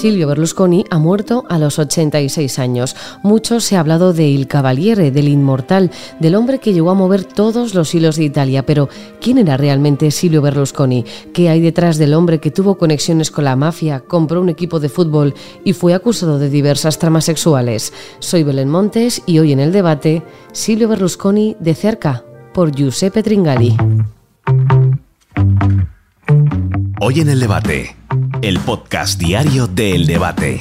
Silvio Berlusconi ha muerto a los 86 años. Mucho se ha hablado de Il Cavaliere, del inmortal, del hombre que llegó a mover todos los hilos de Italia. Pero, ¿quién era realmente Silvio Berlusconi? ¿Qué hay detrás del hombre que tuvo conexiones con la mafia, compró un equipo de fútbol y fue acusado de diversas tramas sexuales? Soy Belén Montes y hoy en el debate, Silvio Berlusconi de cerca, por Giuseppe Tringali. Hoy en el debate el podcast diario de El Debate.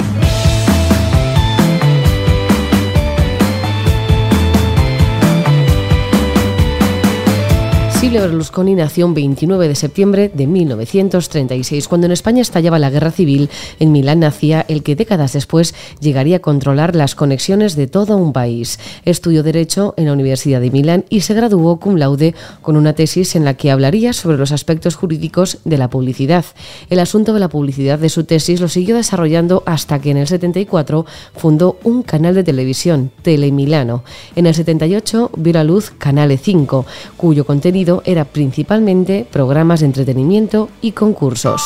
Silvio Berlusconi nació un 29 de septiembre de 1936, cuando en España estallaba la guerra civil. En Milán nacía el que décadas después llegaría a controlar las conexiones de todo un país. Estudió Derecho en la Universidad de Milán y se graduó cum laude con una tesis en la que hablaría sobre los aspectos jurídicos de la publicidad. El asunto de la publicidad de su tesis lo siguió desarrollando hasta que en el 74 fundó un canal de televisión, Telemilano. En el 78 vio la luz Canale 5, cuyo contenido era principalmente programas de entretenimiento y concursos.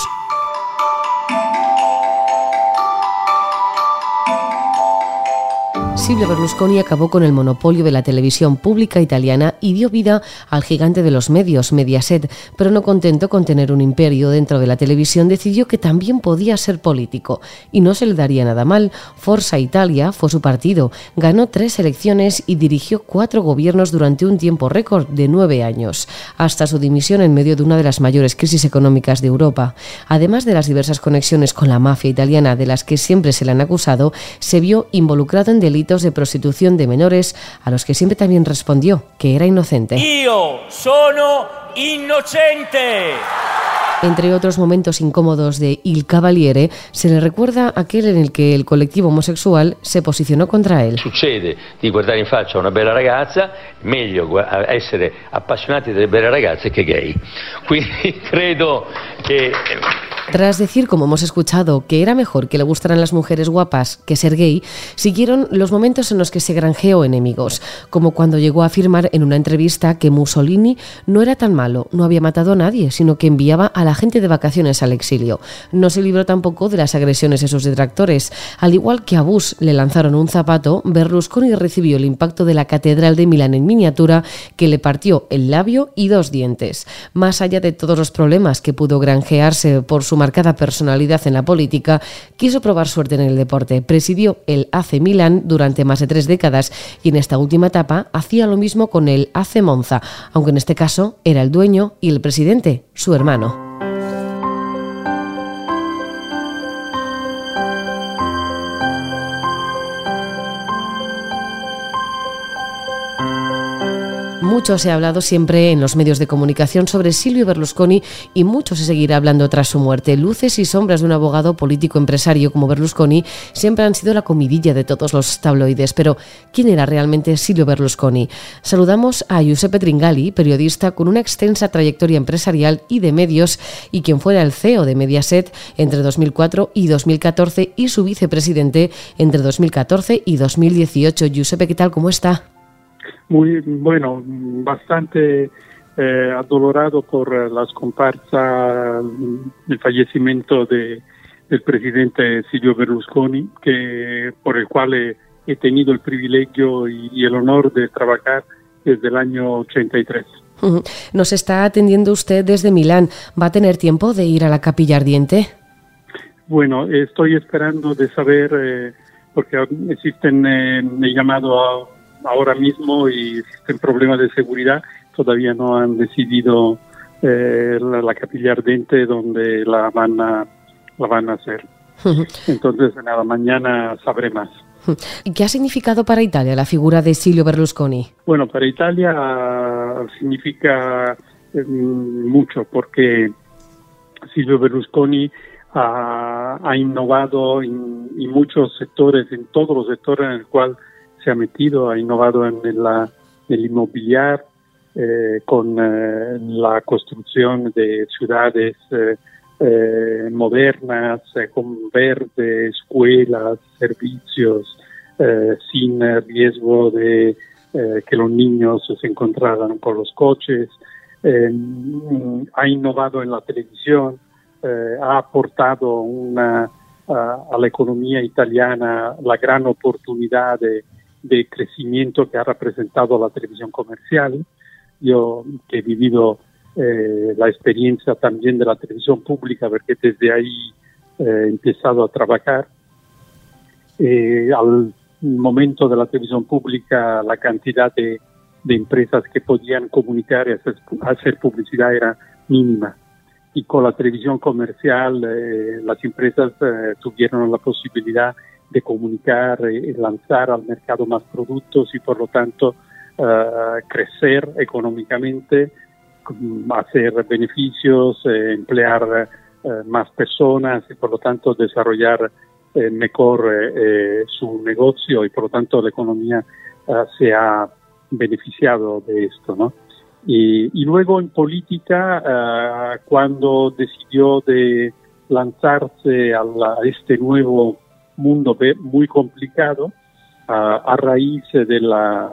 Silvio Berlusconi acabó con el monopolio de la televisión pública italiana y dio vida al gigante de los medios, Mediaset, pero no contento con tener un imperio dentro de la televisión, decidió que también podía ser político y no se le daría nada mal. Forza Italia fue su partido, ganó tres elecciones y dirigió cuatro gobiernos durante un tiempo récord de nueve años, hasta su dimisión en medio de una de las mayores crisis económicas de Europa. Además de las diversas conexiones con la mafia italiana de las que siempre se le han acusado, se vio involucrado en delitos de prostitución de menores, a los que siempre también respondió que era inocente. Io sono innocente. Entre otros momentos incómodos de Il Cavaliere, se le recuerda aquel en el que el colectivo homosexual se posicionó contra él. Succede di guardare in faccia a una bella ragazza, meglio essere appassionati delle belle ragazze che gay. Quindi credo che tras decir, como hemos escuchado, que era mejor que le gustaran las mujeres guapas que ser gay, siguieron los momentos en los que se granjeó enemigos, como cuando llegó a afirmar en una entrevista que Mussolini no era tan malo, no había matado a nadie, sino que enviaba a la gente de vacaciones al exilio. No se libró tampoco de las agresiones a sus detractores. Al igual que a Bush le lanzaron un zapato, Berlusconi recibió el impacto de la Catedral de Milán en miniatura que le partió el labio y dos dientes. Más allá de todos los problemas que pudo granjearse por su su marcada personalidad en la política, quiso probar suerte en el deporte. Presidió el AC Milan durante más de tres décadas y en esta última etapa hacía lo mismo con el AC Monza, aunque en este caso era el dueño y el presidente, su hermano. Mucho se ha hablado siempre en los medios de comunicación sobre Silvio Berlusconi y mucho se seguirá hablando tras su muerte. Luces y sombras de un abogado político empresario como Berlusconi siempre han sido la comidilla de todos los tabloides. Pero, ¿quién era realmente Silvio Berlusconi? Saludamos a Giuseppe Tringali, periodista con una extensa trayectoria empresarial y de medios y quien fuera el CEO de Mediaset entre 2004 y 2014 y su vicepresidente entre 2014 y 2018. Giuseppe, ¿qué tal? ¿Cómo está? Muy bueno, bastante eh, adolorado por la scomparsa, el fallecimiento de, del presidente Silvio Berlusconi, que, por el cual he, tenido el privilegio y, el honor de trabajar desde el año 83. Nos está atendiendo usted desde Milán. ¿Va a tener tiempo de ir a la capilla ardiente? Bueno, estoy esperando de saber, eh, porque existen, eh, he llamado a ahora mismo y existen problemas de seguridad, todavía no han decidido eh, la, capilla ardente donde la van a, la van a hacer. Entonces, nada, mañana sabré más. ¿Qué ha significado para Italia la figura de Silvio Berlusconi? Bueno, para Italia ah, significa eh, mucho porque Silvio Berlusconi ha, innovado en, en, muchos sectores, en todos los sectores en el cual se ha metido, ha innovado en, la, el inmobiliario, eh, con eh, la construcción de ciudades eh, modernas, con verde, escuelas, servicios, sin riesgo de que los niños se encontraran con los coches. ha innovado en la televisión, ha aportado una a, la economía italiana la gran oportunidad de, crecimiento que ha representado la televisión comercial. Yo que he vivido eh, la experiencia también de la televisión pública, porque desde ahí eh, he empezado a trabajar. Eh, al momento de la televisión pública, la cantidad de, empresas que podían comunicar y hacer publicidad era mínima y con la televisión comercial eh, las empresas eh, tuvieron la posibilidad de comunicar y lanzar al mercado más productos y por lo tanto eh, crecer económicamente, hacer beneficios, emplear más personas y por lo tanto desarrollar mejor su negocio y por lo tanto la economía se ha beneficiado de esto, ¿no? Y, luego en política, ah, cuando decidió de lanzarse a, este nuevo mundo muy complicado, a raíz de la,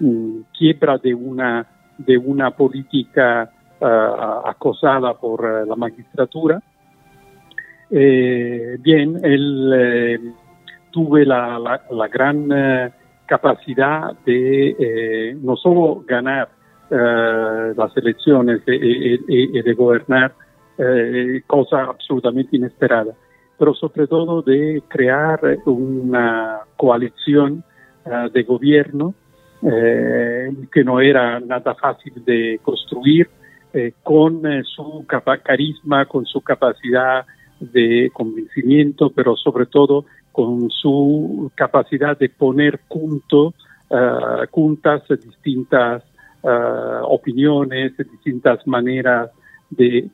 mm, quiebra de una, de una política acosada por la magistratura, eh, bien, él eh, tuve la, la, gran eh, capacidad de no solo ganar eh, las elecciones y, de gobernar, eh, cosa absolutamente inesperada, pero sobre todo de crear una coalición eh, de gobierno que no era nada fácil de construir, con su carisma, con su capacidad de convencimiento, pero sobre todo con su capacidad de poner junto, juntas distintas uh, opiniones, distintas maneras de,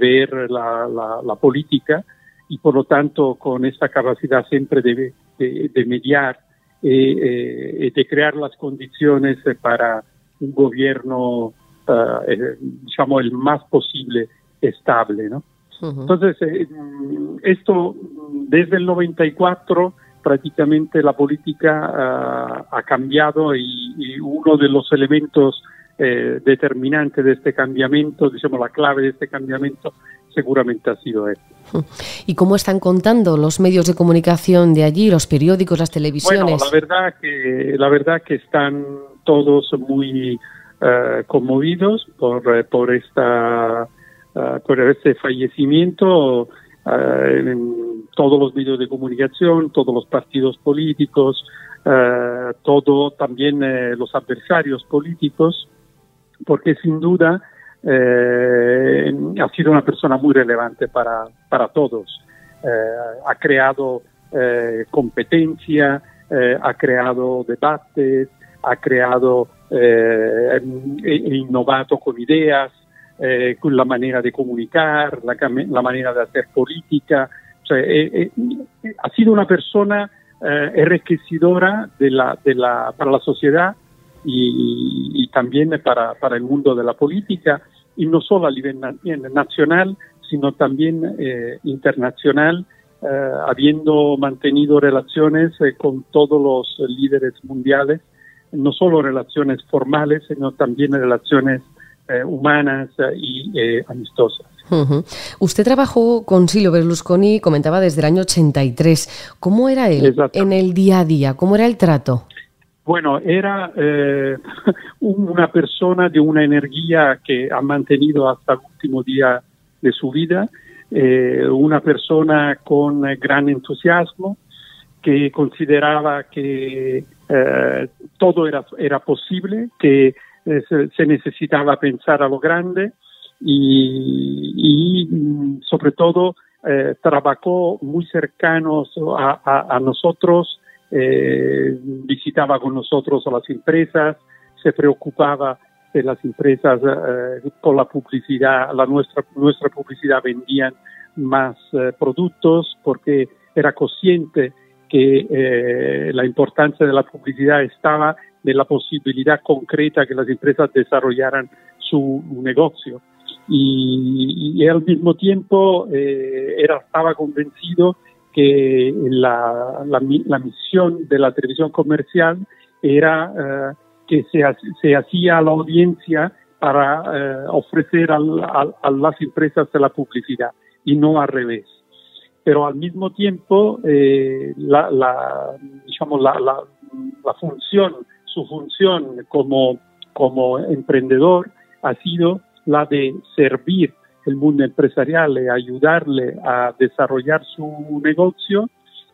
ver la, política y por lo tanto con esta capacidad siempre de, de mediar y eh, eh, de crear las condiciones para un gobierno, uh, digamos, el más posible estable, ¿no? Entonces, esto desde el 94 prácticamente la política uh, ha cambiado y, y, uno de los elementos eh, determinante de este cambiamiento, digamos la clave de este cambiamiento, seguramente ha sido él. ¿Y cómo están contando los medios de comunicación de allí, los periódicos, las televisiones? Bueno, la verdad que, la verdad que están todos muy uh, conmovidos por, eh, por, esta, uh, por este fallecimiento. Uh, todos los medios de comunicación, todos los partidos políticos, todo también los adversarios políticos porque sin duda eh, ha sido una persona muy relevante para, para todos. Eh, ha creado eh, competencia, ha creado debates, ha creado e innovado con ideas, con la manera de comunicar, la, la manera de hacer política. ha sido una persona enriquecedora de la, de la, para la sociedad y, también para, para, el mundo de la política, y no solo a nivel nacional, sino también eh, internacional, eh, habiendo mantenido relaciones eh, con todos los líderes mundiales, no solo relaciones formales, sino también relaciones humanas y amistosas. Usted trabajó con Silvio Berlusconi, comentaba desde el año 83. ¿Cómo era él en el día a día? ¿Cómo era el trato? Bueno, era eh, una persona de una energía que ha mantenido hasta el último día de su vida, eh, una persona con gran entusiasmo, que consideraba que eh, todo era, era posible, que se, necesitaba pensar a lo grande y, sobre todo trabajó muy cercanos a nosotros eh, visitaba con nosotros a las empresas, se preocupaba de las empresas eh, la publicidad, la nuestra, nuestra publicidad vendían más eh, productos porque era consciente que eh, la importancia de la publicidad estaba en la posibilidad concreta que las empresas desarrollaran su negocio. Y, y al mismo tiempo era, estaba convencido que la, la, misión de la televisión comercial era eh, que se, se, hacía a la audiencia para eh, ofrecer a las empresas de la publicidad y no al revés. pero al mismo tiempo eh, la, la, digamos, la, la, la, función, su función como, como emprendedor ha sido la de servir el mundo empresarial y ayudarle a desarrollar su negocio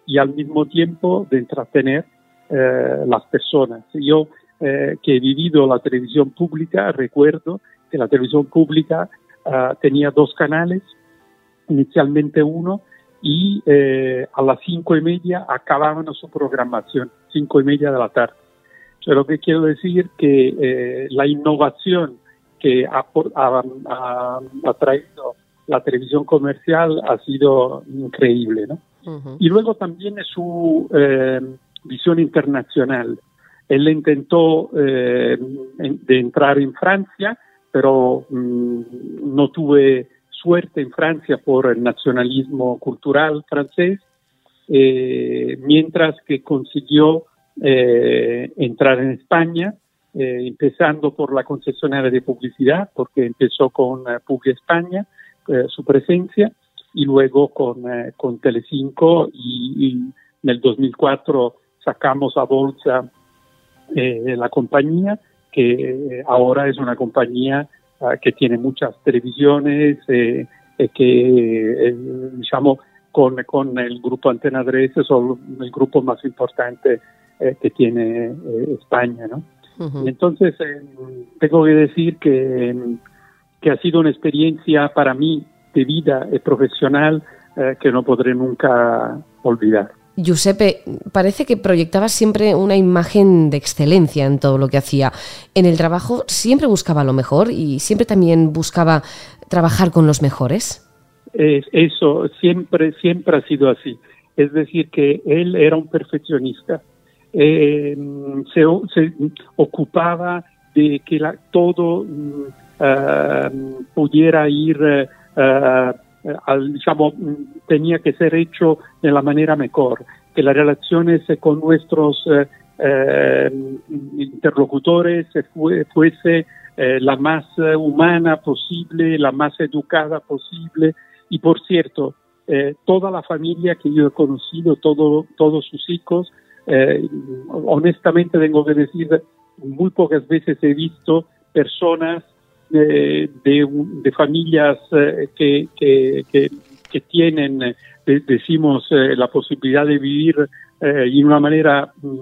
y al mismo tiempo de entretener eh, las personas. Yo eh, que he vivido la televisión pública, recuerdo que la televisión pública uh, tenía dos canales, inicialmente uno, y eh, a las cinco y media acababan su programación, cinco y media de la tarde. Lo que quiero decir que eh, la innovación que ha, ha, ha, ha, traído la televisión comercial ha sido increíble, ¿no? Uh -huh. Y luego también su eh, visión internacional. Él intentó eh, de entrar en Francia, pero mmm, no tuve suerte en Francia por el nacionalismo cultural francés, eh, mientras que consiguió eh, entrar en España, eh, empezando por la concesionaria de publicidad, porque empezó con uh, Publi España, eh, su presencia, y luego con, con Telecinco, y, en el 2004 sacamos a bolsa la compañía, que ahora es una compañía uh, que tiene muchas televisiones, eh, que, eh, con, con, el grupo Antena 3 son el grupo más importante eh, que tiene eh, España, ¿no? Uh -huh. Entonces, tengo que decir que, que, ha sido una experiencia para mí de vida y profesional que no podré nunca olvidar. Giuseppe, parece que proyectaba siempre una imagen de excelencia en todo lo que hacía. En el trabajo siempre buscaba lo mejor y siempre también buscaba trabajar con los mejores. Eh, eso siempre, siempre ha sido así. Es decir, que él era un perfeccionista. Eh, se, ocupaba de que la, todo uh, pudiera ir uh, al, digamos, tenía que ser hecho de la manera mejor, que las relaciones con nuestros eh, interlocutores fue, fuese la más humana posible, la más educada posible. Y por cierto, toda la familia que yo he conocido, todo, todos sus hijos, honestamente tengo que decir, muy pocas veces he visto personas de, de, familias eh, que, tienen, eh, decimos, eh, la posibilidad de vivir de una manera mm,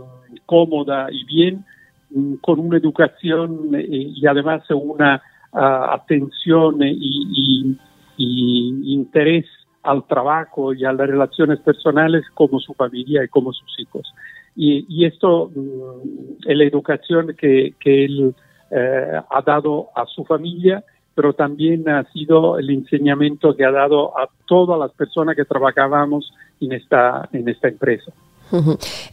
cómoda y bien, mm, con una educación y además una atención y, y, y interés al trabajo y a las relaciones personales como su familia y como sus hijos. Y, y esto mm, es la educación que, que él eh, ha dado a su familia, pero también ha sido el enseñamiento que ha dado a todas las personas que trabajábamos en esta, en esta empresa.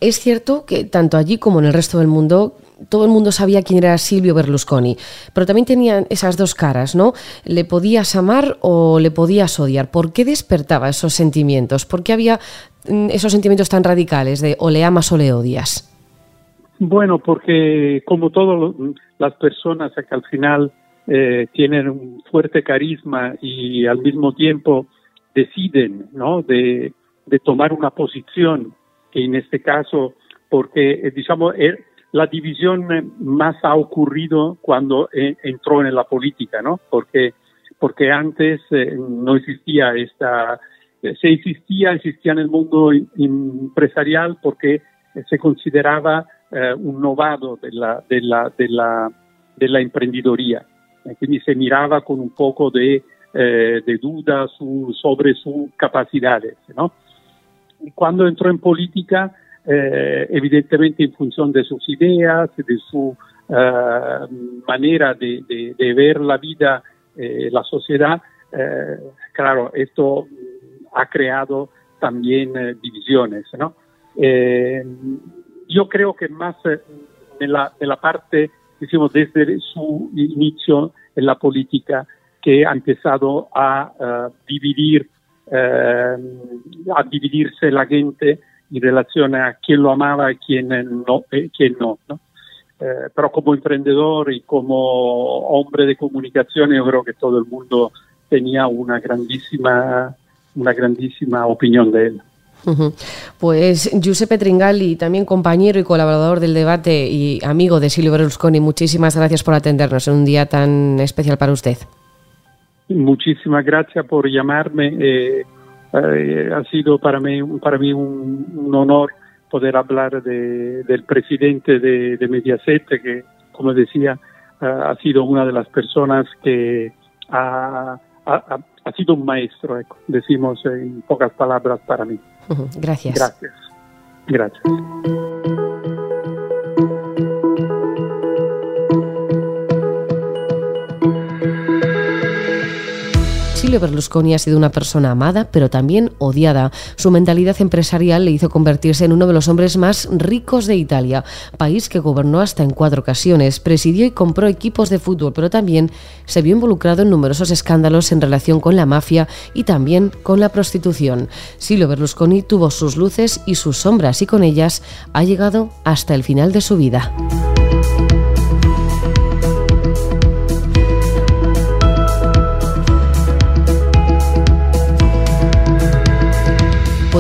Es cierto que tanto allí como en el resto del mundo todo el mundo sabía quién era Silvio Berlusconi, pero también tenían esas dos caras, ¿no? ¿Le podías amar o le podías odiar? ¿Por qué despertaba esos sentimientos? ¿Por qué había mm, esos sentimientos tan radicales de o le amas o le odias? Bueno, porque como todas las personas que al final eh, tienen un fuerte carisma y al mismo tiempo deciden, ¿no? De, tomar una posición, que en este caso, porque, eh, digamos, er, la división más ha ocurrido cuando eh, entró en la política, ¿no? Porque, porque antes eh, no existía esta, se existía, existía en el mundo empresarial porque se consideraba eh, un novado de la, de la, de la, de la emprendidoría. Eh, quindi se miraba con un poco de, eh, de duda su, sobre sus capacidades. ¿no? Y cuando entró en política, eh, evidentemente en función de sus ideas, de su eh, manera de, de, de, ver la vida, eh, la sociedad, claro, esto ha creado también divisiones. ¿no? yo creo que más eh, de, la, la parte, decimos, desde su inicio en la política, que ha empezado a uh, dividir, uh, a dividirse la gente en relación a quién lo amaba y quién no. Eh, quién no, ¿no? Eh, pero como emprendedor y como hombre de comunicación, yo creo que todo el mundo tenía una grandísima una grandísima opinión de él. Pues Giuseppe Tringali, también compañero y colaborador del debate y amigo de Silvio Berlusconi, muchísimas gracias por atendernos en un día tan especial para usted. Muchísimas gracias por llamarme. Eh, eh, ha sido para mí, para mí un, honor poder hablar del presidente de, Mediaset, que, como decía, ha sido una de las personas que ha, ha sido un maestro, decimos en pocas palabras para mí. Gracias. Gracias. Gracias. Silvio Berlusconi ha sido una persona amada, pero también odiada. Su mentalidad empresarial le hizo convertirse en uno de los hombres más ricos de Italia, país que gobernó hasta en cuatro ocasiones, presidió y compró equipos de fútbol, pero también se vio involucrado en numerosos escándalos en relación con la mafia y también con la prostitución. Silvio Berlusconi tuvo sus luces y sus sombras y con ellas ha llegado hasta el final de su vida.